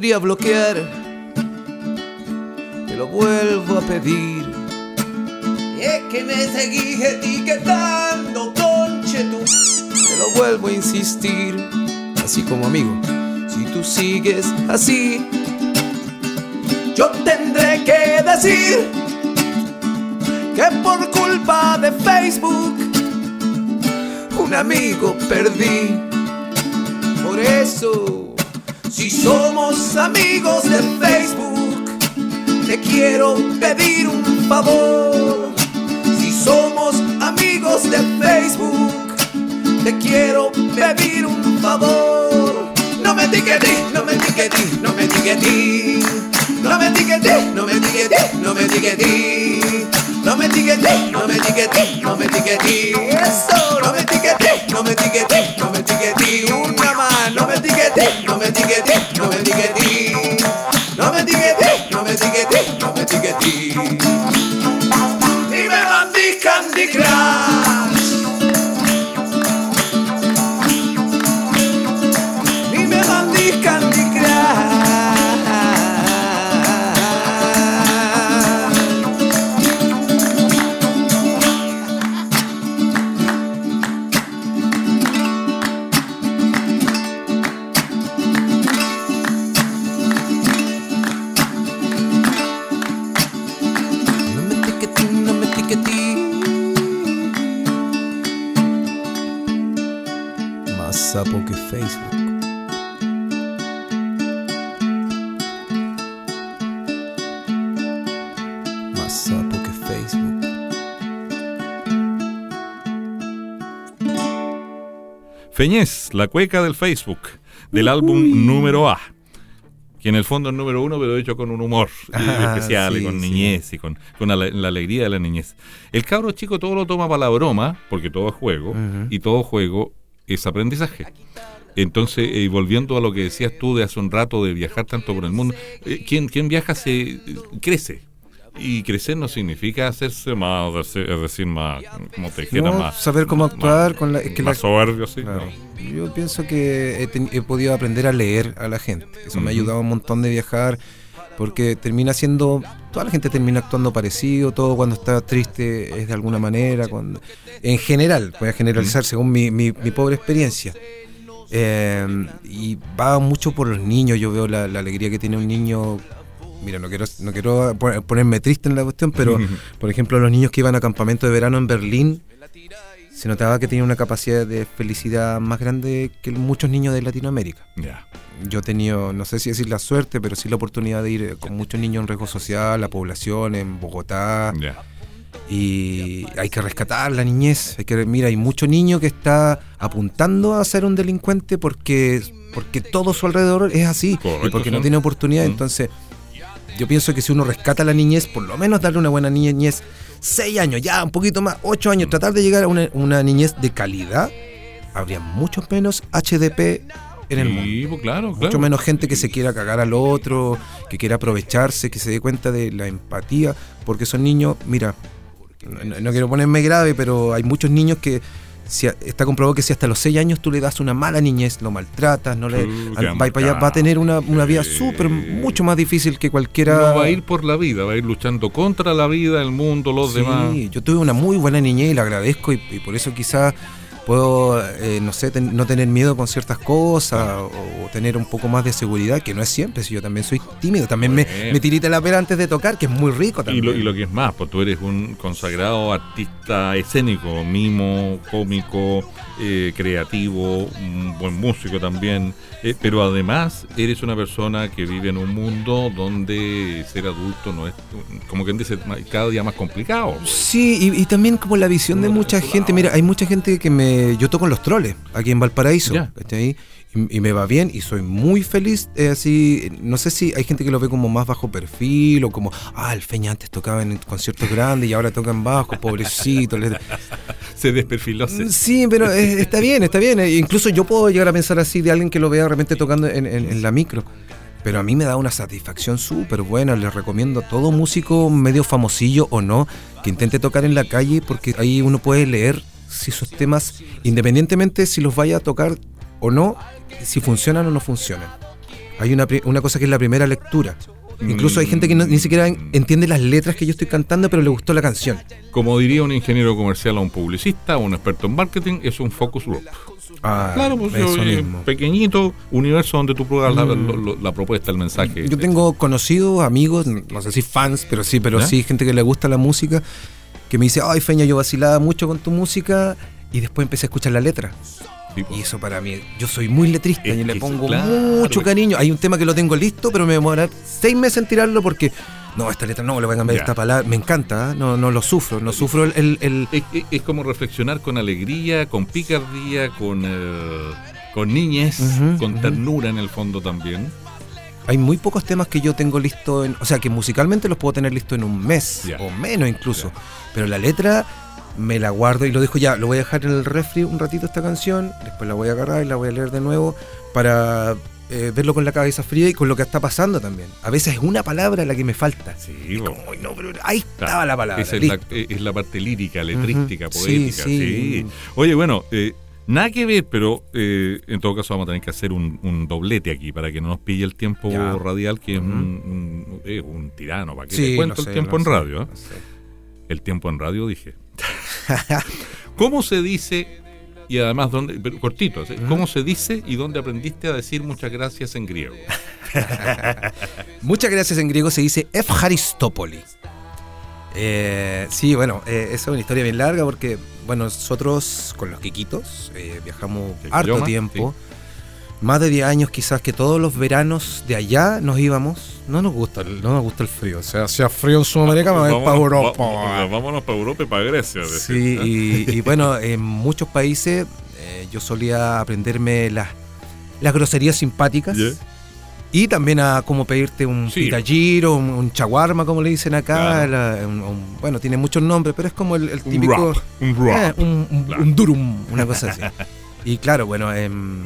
bloquear, te lo vuelvo a pedir. Es que me seguís etiquetando, conche tú. Te lo vuelvo a insistir. así como amigo. Si tú sigues así, yo tendré que decir que por culpa de Facebook un amigo perdí. Por eso, si somos amigos de Facebook, te quiero pedir un favor. Si somos amigos de Facebook, te quiero pedir un favor. No me etiquetes, no me etiquetes, no me etiquetes. No me etiquetes, no me etiquetes, no me etiquetes. No me etiquetes, no me etiquetes, no me etiquetes. Eso, no me etiquetes, no me etiquetes, no me etiquetes. Una más, no me no me etiquetes, no me etiquetes. No me etiquetes, no me etiquetes, no me etiquetes. Y me mandí Candy Crush. Más sapo que Facebook. Más sapo que Facebook. Feñez, la cueca del Facebook, del álbum número A. Que en el fondo es número uno, pero hecho con un humor Ah, especial y con sí. niñez y con, con la, la alegría de la niñez. El cabro chico todo lo toma para la broma, porque todo es juego, y todo juego es aprendizaje. Entonces, eh, volviendo a lo que decías tú de hace un rato de viajar tanto por el mundo, eh, quien, quien viaja se eh, crece. Y crecer no significa hacerse más, es decir, más, como te dijera, No, más. saber cómo más- actuar con la- es que más la- soberbio, sí. Claro. ¿no? Yo pienso que he, ten- he podido aprender a leer a la gente. Eso me ha ayudado un montón de viajar porque termina siendo, toda la gente termina actuando parecido, todo cuando está triste es de alguna manera, cuando, en general, voy a generalizar según mi, mi- mi pobre experiencia. Eh, y va mucho por los niños, yo veo la, la alegría que tiene un niño. Mira, no quiero, no quiero pon- ponerme triste en la cuestión, pero [LAUGHS] por ejemplo los niños que iban a campamento de verano en Berlín, se notaba que tenían una capacidad de felicidad más grande que muchos niños de Latinoamérica. Yo he tenido, no sé si decir la suerte, pero sí la oportunidad de ir eh, con muchos niños en riesgo social, la población, en Bogotá, y hay que rescatar la niñez. Hay que, mira, hay mucho niño que está apuntando a ser un delincuente porque, porque todo su alrededor es así, y porque no tiene oportunidad. Mm. Entonces, yo pienso que si uno rescata la niñez, por lo menos darle una buena niñez, seis años, ya un poquito más, ocho años, tratar de llegar a una, una niñez de calidad, habría mucho menos HDP en el mundo. Sí, pues, claro, Mucho claro. menos gente que se quiera cagar al otro, que quiera aprovecharse, que se dé cuenta de la empatía, porque son niños, mira, no- no quiero ponerme grave, pero hay muchos niños que si a- está comprobado que si hasta los 6 años tú le das una mala niñez, lo maltratas, no le Uh, al- va, para allá, va a tener una, una vida Sí. súper, mucho más difícil que cualquiera. No va a ir por la vida, va a ir luchando contra la vida, el mundo, los Sí, demás. yo tuve una muy buena niñez y la agradezco y, y por eso quizás puedo, eh, no sé, ten- no tener miedo con ciertas cosas o, o tener un poco más de seguridad, que no es siempre, si yo también soy tímido, también me, me tirita la pera antes de tocar, que es muy rico Y también. lo, y lo que es más, pues tú eres un consagrado artista escénico, mimo, cómico, eh, creativo, un buen músico también, eh, pero además eres una persona que vive en un mundo donde ser adulto no es, como quien dice, cada día más complicado. Sí, y, y también como la visión de mucha gente. Mira, hay mucha gente que me. Yo toco en los troles, aquí en Valparaíso. ¿cachai? Y, y me va bien y soy muy feliz. eh, así, no sé si hay gente que lo ve como más bajo perfil o como, ah, el Feña antes tocaba en conciertos grandes y ahora toca en bajo, pobrecito. [LAUGHS] Se desperfiló. se- Sí, pero eh, está bien, está bien. eh, Incluso yo puedo llegar a pensar así de alguien que lo vea realmente tocando en, en- en la micro. Pero a mí me da una satisfacción súper buena. Les recomiendo a todo músico, medio famosillo o no, que intente tocar en la calle porque ahí uno puede leer si sus temas, independientemente si los vaya a tocar o no, si funcionan o no funcionan. Hay una, una cosa que es la primera lectura. Incluso hay gente que no- ni siquiera en- entiende las letras que yo estoy cantando, pero le gustó la canción. Como diría un ingeniero comercial a un publicista o un experto en marketing, es un focus group. Ah, Claro, pues eso yo, eh, mismo. pequeñito universo donde tú pruebas la, Mm. lo- lo- la propuesta, el mensaje. Yo tengo conocidos, amigos, no sé si fans, pero sí, pero sí, gente que le gusta la música, que me dice, ay Feña, yo vacilaba mucho con tu música y después empecé a escuchar la letra. Sí. Y eso para mí, yo soy muy letrista y le pongo claro. mucho cariño. Hay un tema que lo tengo listo, pero me va a demorar seis meses en tirarlo porque, no, esta letra no, le voy a cambiar Ya. esta palabra. Me encanta, ¿eh? no, no lo sufro, no sufro el... el- el- Es, es- es como reflexionar con alegría, con picardía, con, eh, con niñez, con ternura en el fondo también. Hay muy pocos temas que yo tengo listo, en, o sea, que musicalmente los puedo tener listo en un mes o menos incluso. Pero la letra me la guardo y lo dejo ya, lo voy a dejar en el refri un ratito esta canción, después la voy a agarrar y la voy a leer de nuevo para eh, verlo con la cabeza fría y con lo que está pasando también. A veces es una palabra la que me falta. Sí, como, "Uy, no, pero ahí Claro, estaba la palabra. Esa es la, listo". es la parte lírica, letrística, poética. Sí, Sí, sí. Oye, bueno, eh, nada que ver, pero eh, en todo caso vamos a tener que hacer un, un doblete aquí para que no nos pille el tiempo Ya. radial, que es, Ujú. un, un- es un tirano. ¿Para qué Sí, te cuento sé, el tiempo en sé, radio? eh? El tiempo en radio, dije. [LAUGHS] ¿Cómo se dice, y además, dónde, pero cortito, ¿sí? ¿cómo se dice y dónde aprendiste a decir muchas gracias en griego? [LAUGHS] Muchas gracias en griego se dice Efharistopoli. Eh, sí, bueno, eh, esa es una historia bien larga porque, bueno, nosotros con los quiquitos eh, viajamos El harto tiempo. Más de 10 años quizás que todos los veranos de allá nos íbamos. No nos gusta no nos gusta el frío. O sea, hacía frío en Sudamérica, voy para Europa. va- vámonos para Europa y para Grecia. Sí, y, y bueno, en muchos países eh, yo solía aprenderme las, las groserías simpáticas. Ya. Y también a cómo pedirte un Sí. un, un chaguarma, como le dicen acá. Claro. la- un- un- bueno, tiene muchos nombres, pero es como el, el típico. rap, un rap. eh, un, Claro. un durum, una cosa así. [LAUGHS] y claro, bueno, em,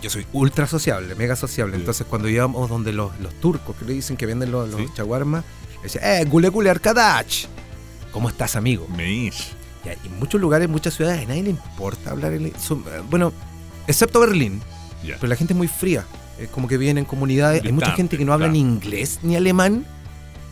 yo soy ultra sociable, mega sociable. Sí. Entonces, cuando íbamos donde los, los turcos, que le dicen que venden los, los Sí. chaguarmas, decía, eh, gule gule arkadach. ¿Cómo estás, amigo? Meish. Ya, y en muchos lugares, muchas ciudades, a nadie le importa hablar el. son- eh, bueno, excepto Berlín, Ya. pero la gente es muy fría. Es como que viven en comunidades. Hay mucha gente que no habla ni inglés ni alemán.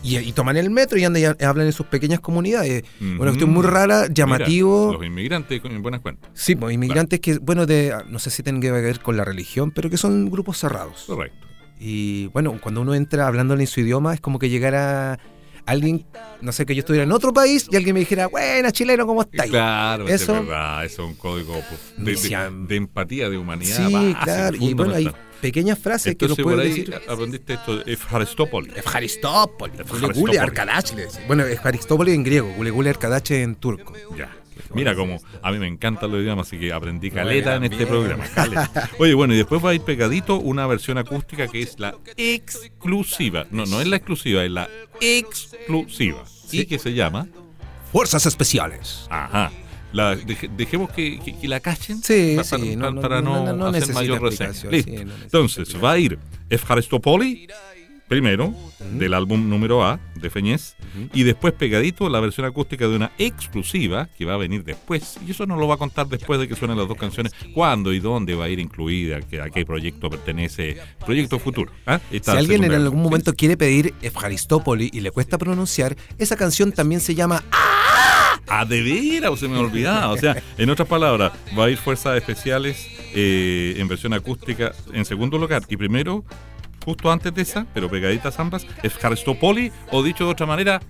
Y, y toman el metro y andan y hablan en sus pequeñas comunidades. Una cuestión muy rara, llamativo. Mira, los inmigrantes con buenas cuentas. sí, pues inmigrantes que, bueno, de no sé si tienen que ver con la religión, pero que son grupos cerrados. Correcto. Y bueno, cuando uno entra hablando en su idioma, es como que llegara alguien, no sé, que yo estuviera en otro país y alguien me dijera, buena, chileno, ¿cómo estáis? Claro, eso es verdad. Eso es un código pues, de, de- Siam- de empatía, de humanidad. Sí, claro. Y bueno, fundamental. Pequeñas frases que Entonces por puedes ahí decir. aprendiste esto Efharistópolis. Efharistópolis. Gule Gule Arkadash le decía. Bueno, Efharistópolis en griego, Gule Gule Arkadash en turco. Ya. Mira como a mí me encantan los idiomas, así que aprendí caleta en este programa. caleta. Oye, bueno, y después va a ir pegadito una versión acústica que es la exclusiva. No, no es la exclusiva, es la exclusiva. Y que se llama. Fuerzas especiales. Ajá. La, deje- dejemos que, que- que la cachen Sí, pa- sí, para, no, no, para no, no, no, no hacer mayor reseña. sí, Entonces va a ir Efharistopoli primero del álbum número A de Feñez y después pegadito la versión acústica de una exclusiva que va a venir después y eso nos lo va a contar después de que suenen las dos canciones cuándo y dónde va a ir incluida que- a qué proyecto pertenece proyecto futuro ¿ah? Si alguien en algún momento quiere pedir Efharistópolis y le cuesta pronunciar, esa canción también se llama Ah, de veras, o se me olvidaba. O sea, en otras palabras, va a ir Fuerzas Especiales eh, en versión acústica en segundo lugar. Y primero, justo antes de esa, pero pegaditas ambas, es Harstopoli, o dicho de otra manera,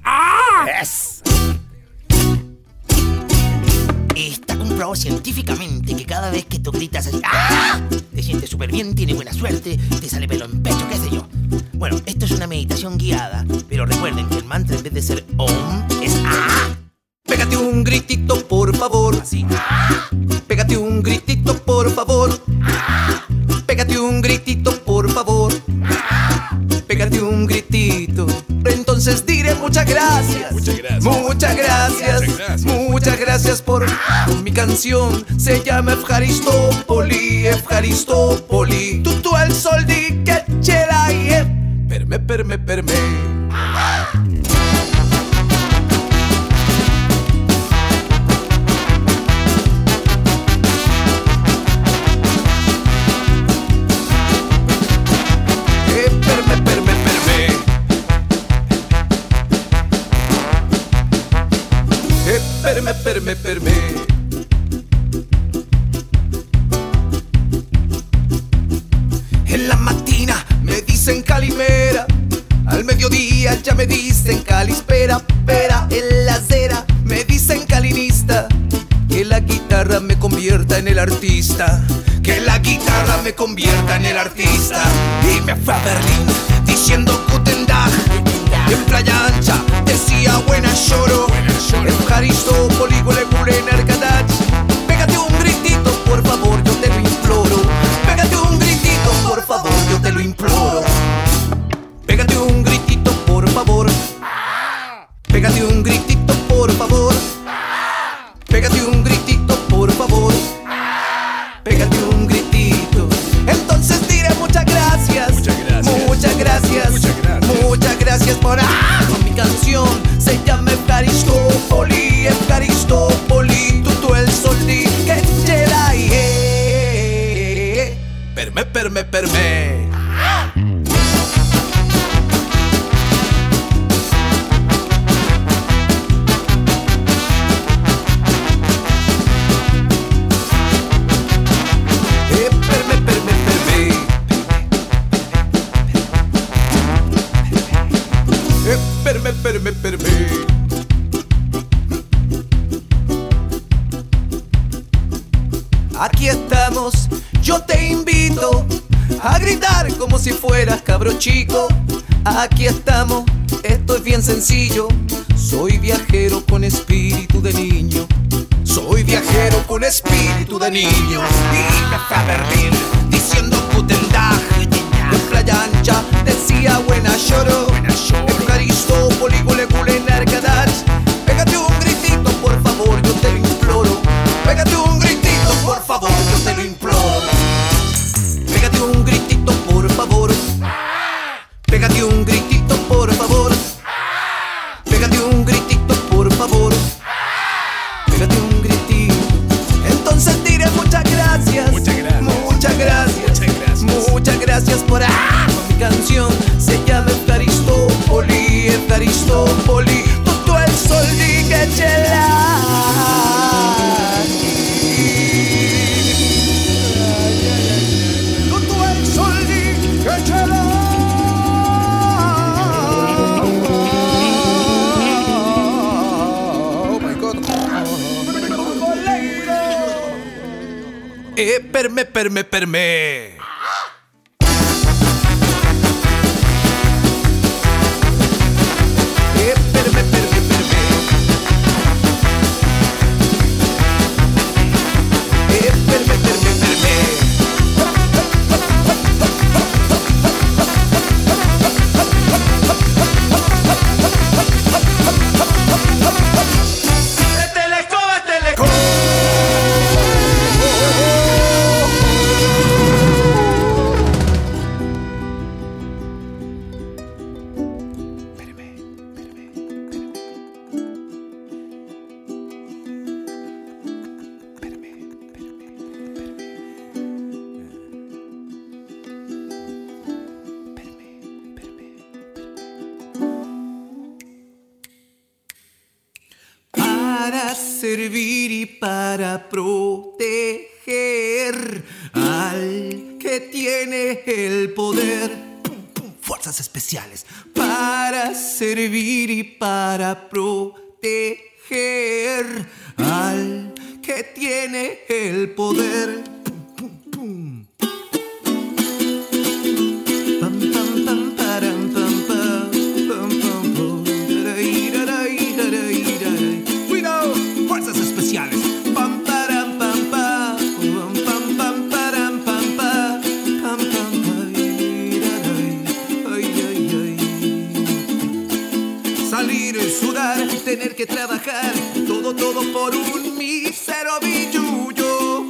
Está comprobado científicamente que cada vez que tú gritas así, ¡ah! Te sientes súper bien, tienes buena suerte, te sale pelo en pecho, qué sé yo. Bueno, esto es una meditación guiada, pero recuerden que el mantra en vez de ser OM es ¡ah! Pégate un gritito, por favor. Así. Pégate un gritito, por favor. Muchas gracias. Muchas gracias. Muchas gracias. Muchas gracias por mi canción. Se llama Efharistopoli, Efharistopoli. Tutto al sol di che ce l'hai. eh. Per me, me dicen calispera, pera en la acera, me dicen calinista. Que la guitarra me convierta en el artista. Que la guitarra me convierta en el artista. Y me fue a Berlín diciendo Guten Tag. En Playa Ancha decía buena lloro. En Haristópolis, Gulegure, Nergadach. canción. need Eh, perme, perme, perme. proteger al que tiene el poder. que trabajar, todo, todo por un mísero billuyo.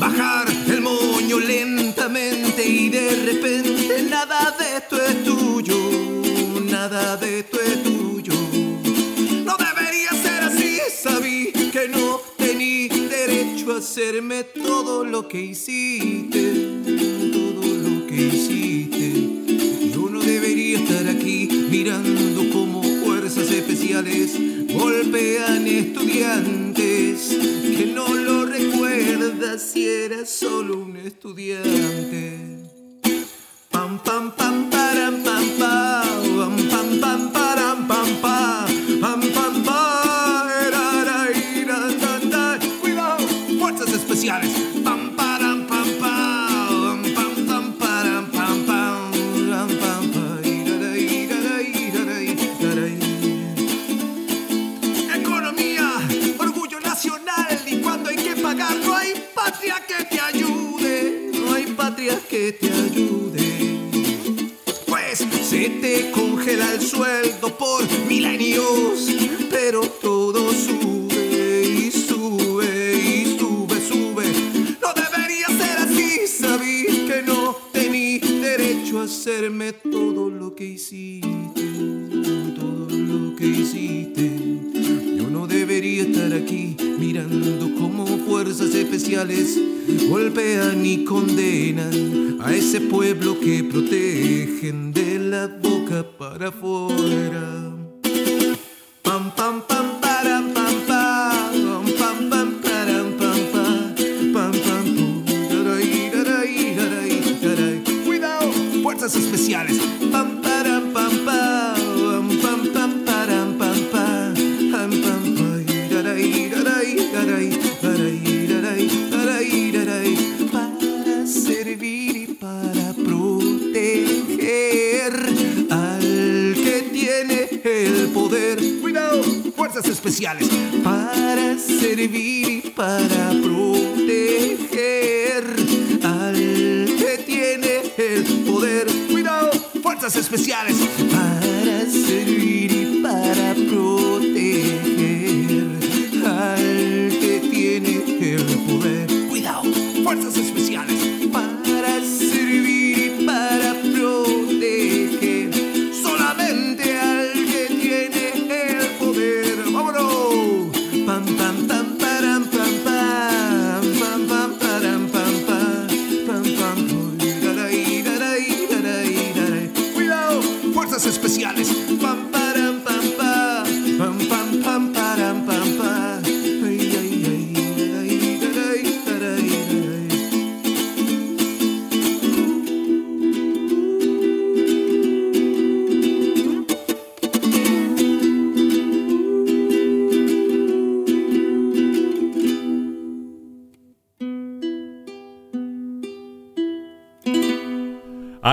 Bajar el moño lentamente y de repente nada de esto es tuyo, nada de esto es tuyo. No debería ser así, sabí que no tení derecho a hacerme todo lo que hiciste, todo lo que hiciste. golpean estudiantes, que no lo recuerda si era solo un estudiante. Pam pam pam param pam pam pam pam pam param pam pam te ayude. Pues se te congela el sueldo por milenios, pero especiales golpean y condenan a ese pueblo que protegen de la boca para afuera. Pam pam pam param pam pam pam pam param pam pam pam pam. Cuidado, fuerzas especiales. Pam param pam pam pam pam param pam pam pam pam pam. Para servir y para proteger al que tiene el poder. Cuidado, fuerzas especiales.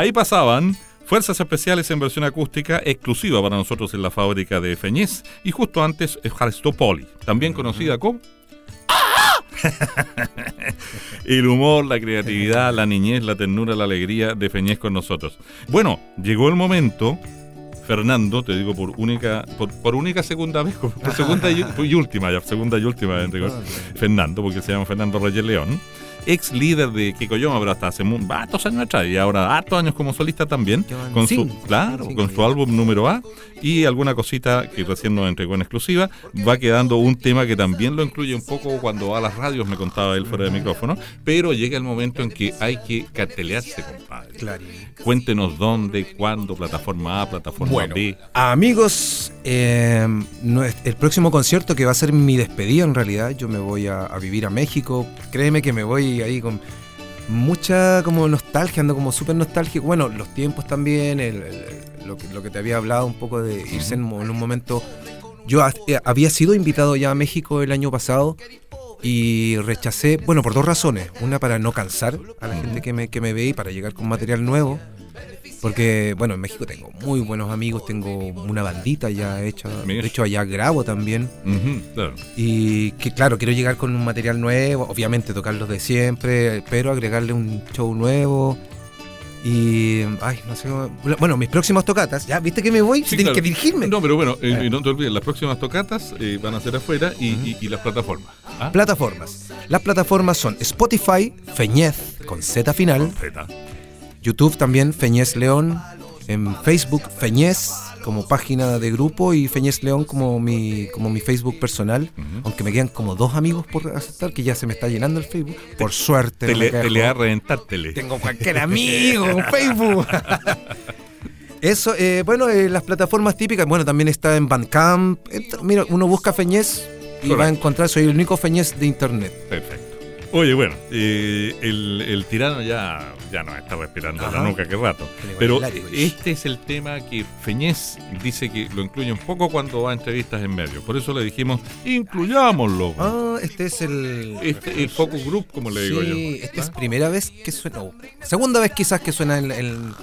Ahí pasaban Fuerzas Especiales en versión acústica exclusiva para nosotros en la fábrica de Feñez y justo antes Harstopoli, también conocida como... [LAUGHS] El humor, la creatividad, la niñez, la ternura, la alegría de Feñez con nosotros. Bueno, llegó el momento, Fernando, te digo por única, por, por única segunda vez, [LAUGHS] por segunda y, y última, ya, segunda y última, en rigor, Fernando, porque se llama Fernando Reyes León, ex líder de Kikoyoma, pero hasta hace hartos años atrás, y ahora hartos años como solista también, con su, claro, con su álbum número A y alguna cosita que recién nos entregó en exclusiva, va quedando un tema que también lo incluye un poco cuando va a las radios, me contaba él fuera de micrófono, pero llega el momento en que hay que cartelearse, compadre. Claro. Cuéntenos dónde, cuándo, plataforma A, plataforma Bueno, B. amigos, eh, no el próximo concierto que va a ser mi despedida en realidad, yo me voy a, a vivir a México, créeme que me voy ahí con mucha como nostalgia, ando como súper nostálgico, bueno, los tiempos también, el- el- lo, que, lo que te había hablado un poco de irse en, un momento, yo eh, había sido invitado ya a México el año pasado y rechacé, bueno, por dos razones, una para no cansar a la gente que me, que me ve y para llegar con material nuevo. Porque, bueno, en México tengo muy buenos amigos, tengo una bandita ya hecha. De hecho, allá grabo también. Claro. Y que, claro, quiero llegar con un material nuevo, obviamente tocar los de siempre, pero agregarle un show nuevo. Y, ay, no sé cómo- Bueno, mis próximas tocatas, ¿ya? ¿Viste que me voy? Sí, Tienes claro. que dirigirme. No, pero bueno, eh, Eh. no te olvides, las próximas tocatas eh, van a ser afuera y, y- y las plataformas. ¿Ah? Plataformas. Las plataformas son Spotify, Feñez, con Z final, Completa. YouTube también, Feñez León. En Facebook, Feñez como página de grupo y Feñez León como mi, como mi Facebook personal. Aunque me quedan como dos amigos por aceptar, que ya se me está llenando el Facebook. Por suerte. Te no le, te a reventar tele. Tengo cualquier amigo en [LAUGHS] Facebook. Eso, eh, bueno, eh, las plataformas típicas, bueno, también está en Bandcamp. Mira, uno busca Feñez y va a encontrar, soy el único Feñez de internet. Perfecto. Oye, bueno, eh, el, el tirano ya, ya nos está respirando en la Ajá. nuca, qué rato. Pero este es el tema que Feñez dice que lo incluye un poco cuando va a entrevistas en medio. Por eso le dijimos, incluyámoslo. Ah, este es el. Este, el focus group, como le digo sí, yo. esta es primera vez que suena. segunda vez quizás que suena en. en-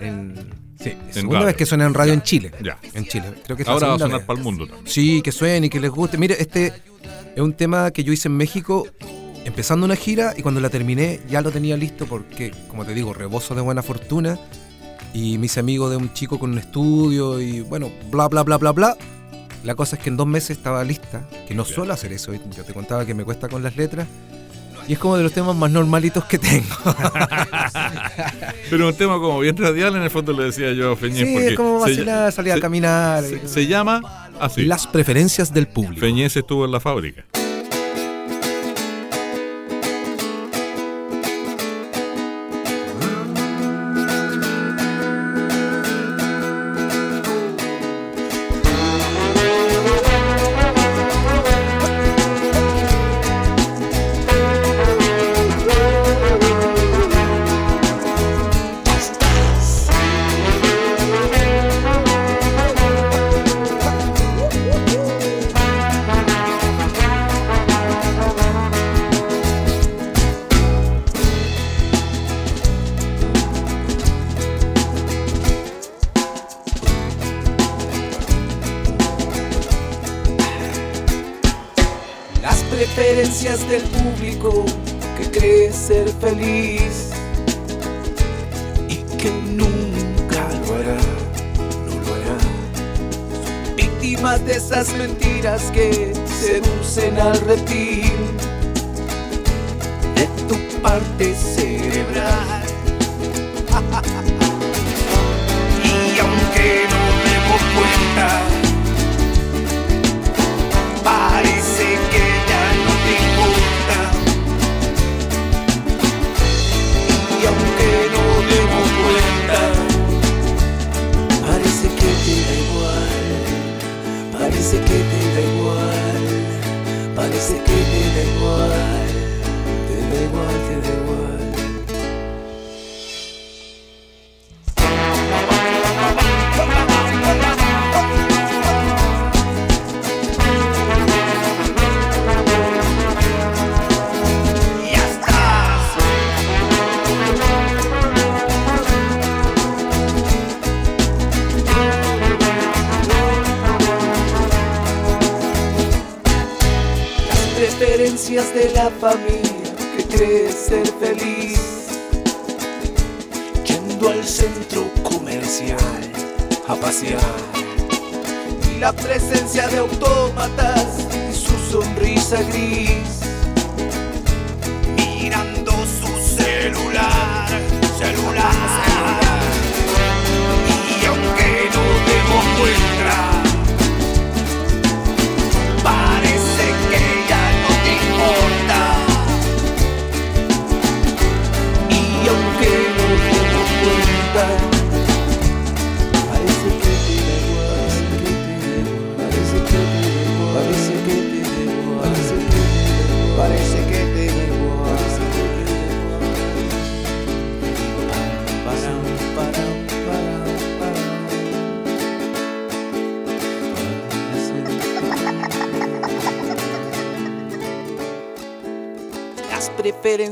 en- sí, segunda radio. vez que suena en radio en Chile. Ya. En Chile. Creo que Ahora va a sonar para el mundo también. Sí, que suene y que les guste. Mire, este es un tema que yo hice en México empezando una gira y cuando la terminé ya lo tenía listo porque, como te digo, rebozo de buena fortuna y me hice amigo de un chico con un estudio y bueno, bla, bla, bla, bla, bla. La cosa es que en dos meses estaba lista, que no suelo hacer eso. Yo te contaba que me cuesta con las letras. Y es como de los temas más normalitos que tengo. [LAUGHS] Pero un tema como bien radial, en el fondo le decía yo a Feñez. sí, porque es como vacilar, salir a caminar. Se, se llama así. Las preferencias del público. Feñez estuvo en la fábrica.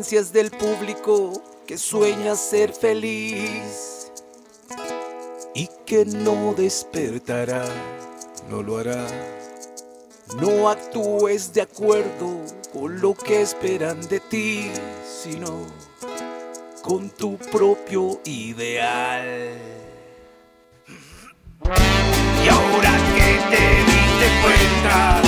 Preferencias del público que sueña ser feliz y que no despertará, no lo hará. No actúes de acuerdo con lo que esperan de ti, sino con tu propio ideal. Y ahora que te diste cuenta,